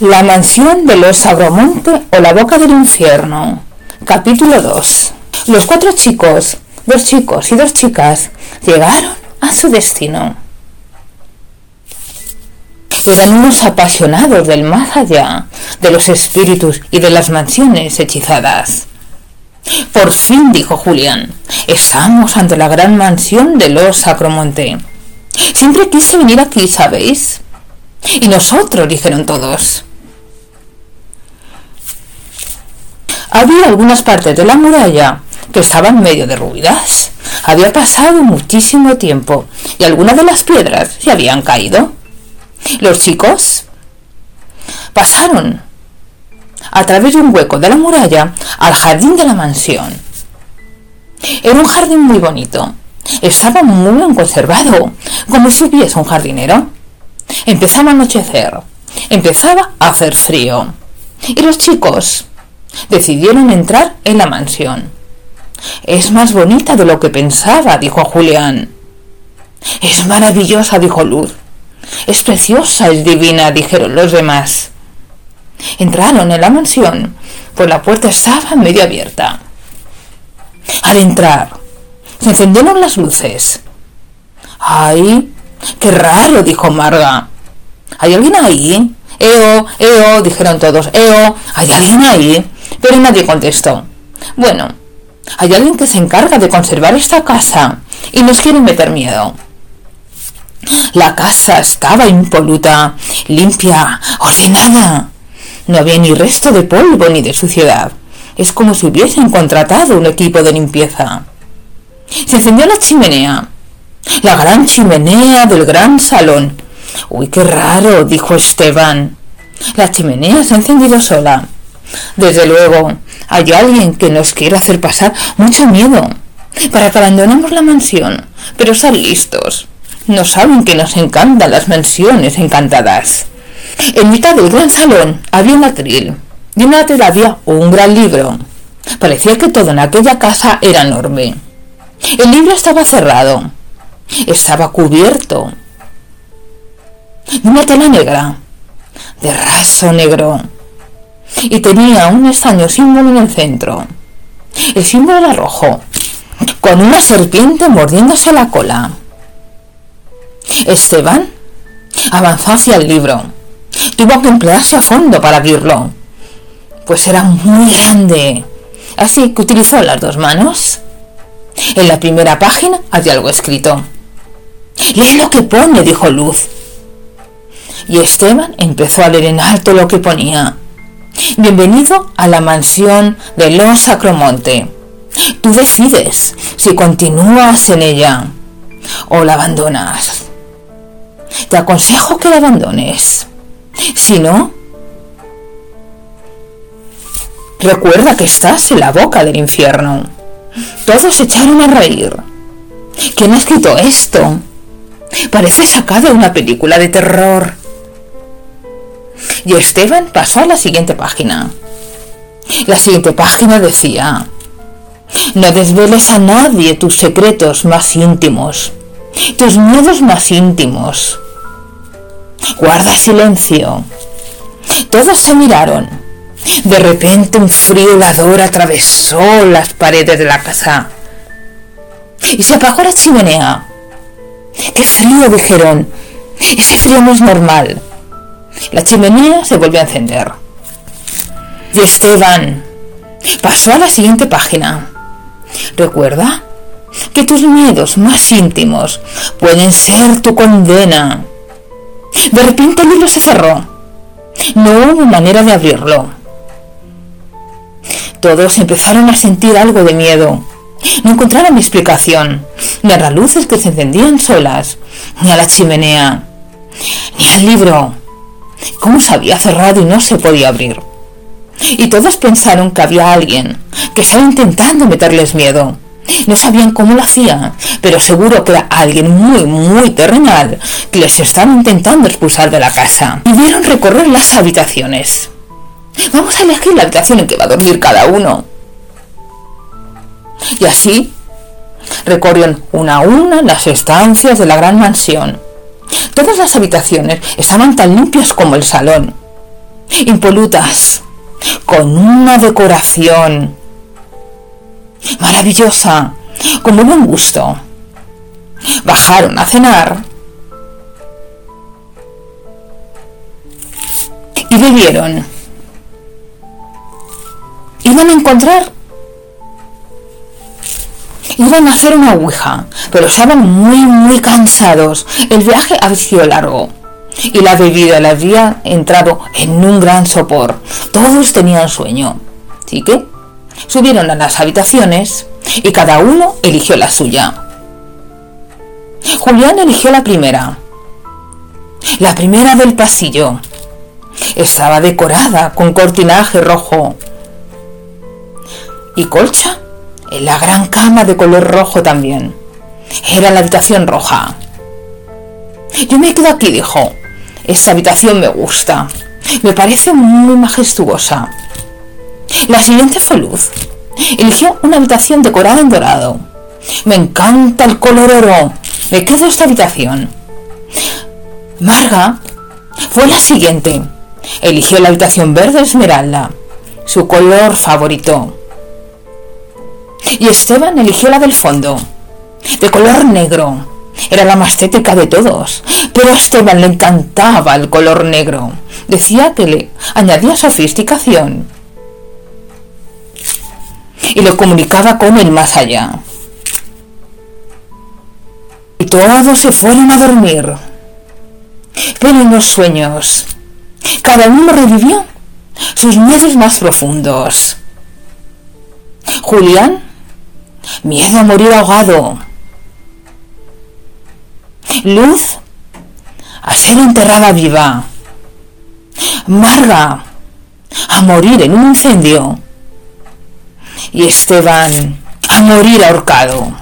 La mansión de los Agromonte o la boca del infierno. Capítulo 2. Los cuatro chicos, dos chicos y dos chicas, llegaron a su destino. Eran unos apasionados del más allá, de los espíritus y de las mansiones hechizadas. Por fin, dijo Julián, estamos ante la gran mansión de los Sacromonte. Siempre quise venir aquí, ¿sabéis? Y nosotros, dijeron todos. Había algunas partes de la muralla que estaban medio derruidas. Había pasado muchísimo tiempo y algunas de las piedras se habían caído. Los chicos pasaron a través de un hueco de la muralla al jardín de la mansión. Era un jardín muy bonito. Estaba muy bien conservado, como si hubiese un jardinero. Empezaba a anochecer. Empezaba a hacer frío. Y los chicos decidieron entrar en la mansión. Es más bonita de lo que pensaba, dijo Julián. Es maravillosa, dijo Luz. Es preciosa, es divina, dijeron los demás. Entraron en la mansión, pues la puerta estaba medio abierta. Al entrar, se encendieron las luces. ¡Ay! ¡Qué raro! dijo Marga. ¿Hay alguien ahí? ¡Eo! ¡Eo! dijeron todos. ¡Eo! ¿Hay alguien ahí? pero nadie contestó. Bueno, hay alguien que se encarga de conservar esta casa y nos quiere meter miedo. La casa estaba impoluta, limpia, ordenada. No había ni resto de polvo ni de suciedad. Es como si hubiesen contratado un equipo de limpieza. Se encendió la chimenea. La gran chimenea del gran salón. Uy, qué raro, dijo Esteban. La chimenea se ha encendido sola. Desde luego, hay alguien que nos quiere hacer pasar mucho miedo para que abandonemos la mansión. Pero están listos. No saben que nos encantan las mansiones encantadas. En mitad del gran salón había un atril y en el había un gran libro. Parecía que todo en aquella casa era enorme. El libro estaba cerrado. Estaba cubierto de una tela negra, de raso negro y tenía un extraño símbolo en el centro. El símbolo era rojo, con una serpiente mordiéndose la cola. Esteban avanzó hacia el libro. Tuvo que emplearse a fondo para abrirlo, pues era muy grande. Así que utilizó las dos manos. En la primera página había algo escrito. Lee lo que pone, dijo Luz. Y Esteban empezó a leer en alto lo que ponía. Bienvenido a la mansión de los Sacromonte. Tú decides si continúas en ella o la abandonas. Te aconsejo que la abandones. Si no, recuerda que estás en la boca del infierno. Todos se echaron a reír. ¿Quién ha escrito esto? Parece sacado de una película de terror. Y Esteban pasó a la siguiente página. La siguiente página decía, no desveles a nadie tus secretos más íntimos, tus miedos más íntimos. Guarda silencio. Todos se miraron. De repente un frío helador atravesó las paredes de la casa. Y se apagó la chimenea. ¡Qué frío! dijeron. Ese frío no es normal. La chimenea se volvió a encender. Y Esteban pasó a la siguiente página. Recuerda que tus miedos más íntimos pueden ser tu condena. De repente el libro se cerró. No hubo manera de abrirlo. Todos empezaron a sentir algo de miedo. No encontraron explicación, ni a las luces que se encendían solas, ni a la chimenea, ni al libro. ¿Cómo se había cerrado y no se podía abrir? Y todos pensaron que había alguien que estaba intentando meterles miedo. No sabían cómo lo hacía, pero seguro que era alguien muy, muy terrenal que les estaba intentando expulsar de la casa. Y vieron recorrer las habitaciones. Vamos a elegir la habitación en que va a dormir cada uno. Y así recorrieron una a una las estancias de la gran mansión Todas las habitaciones estaban tan limpias como el salón. impolutas, con una decoración maravillosa, con muy buen gusto. Bajaron a cenar y bebieron. Iban a encontrar iban a hacer una ouija, pero estaban muy, muy cansados. El viaje había sido largo y la bebida le había entrado en un gran sopor. Todos tenían sueño. Así que subieron a las habitaciones y cada uno eligió la suya. Julián eligió la primera. La primera del pasillo. Estaba decorada con cortinaje rojo. ¿Y colcha? La gran cama de color rojo también. Era la habitación roja. Yo me quedo aquí, dijo. Esta habitación me gusta. Me parece muy majestuosa. La siguiente fue Luz. Eligió una habitación decorada en dorado. Me encanta el color oro. Me quedo esta habitación. Marga fue la siguiente. Eligió la habitación verde esmeralda, su color favorito y Esteban eligió la del fondo, de color negro. Era la más tétrica de todos, pero a Esteban le encantaba el color negro. Decía que le añadía sofisticación y lo comunicaba con el más allá. Y todos se fueron a dormir. Pero en los sueños, cada uno revivió sus miedos más profundos. Julián Miedo a morir ahogado. Luz a ser enterrada viva. Marga a morir en un incendio. Y Esteban a morir ahorcado.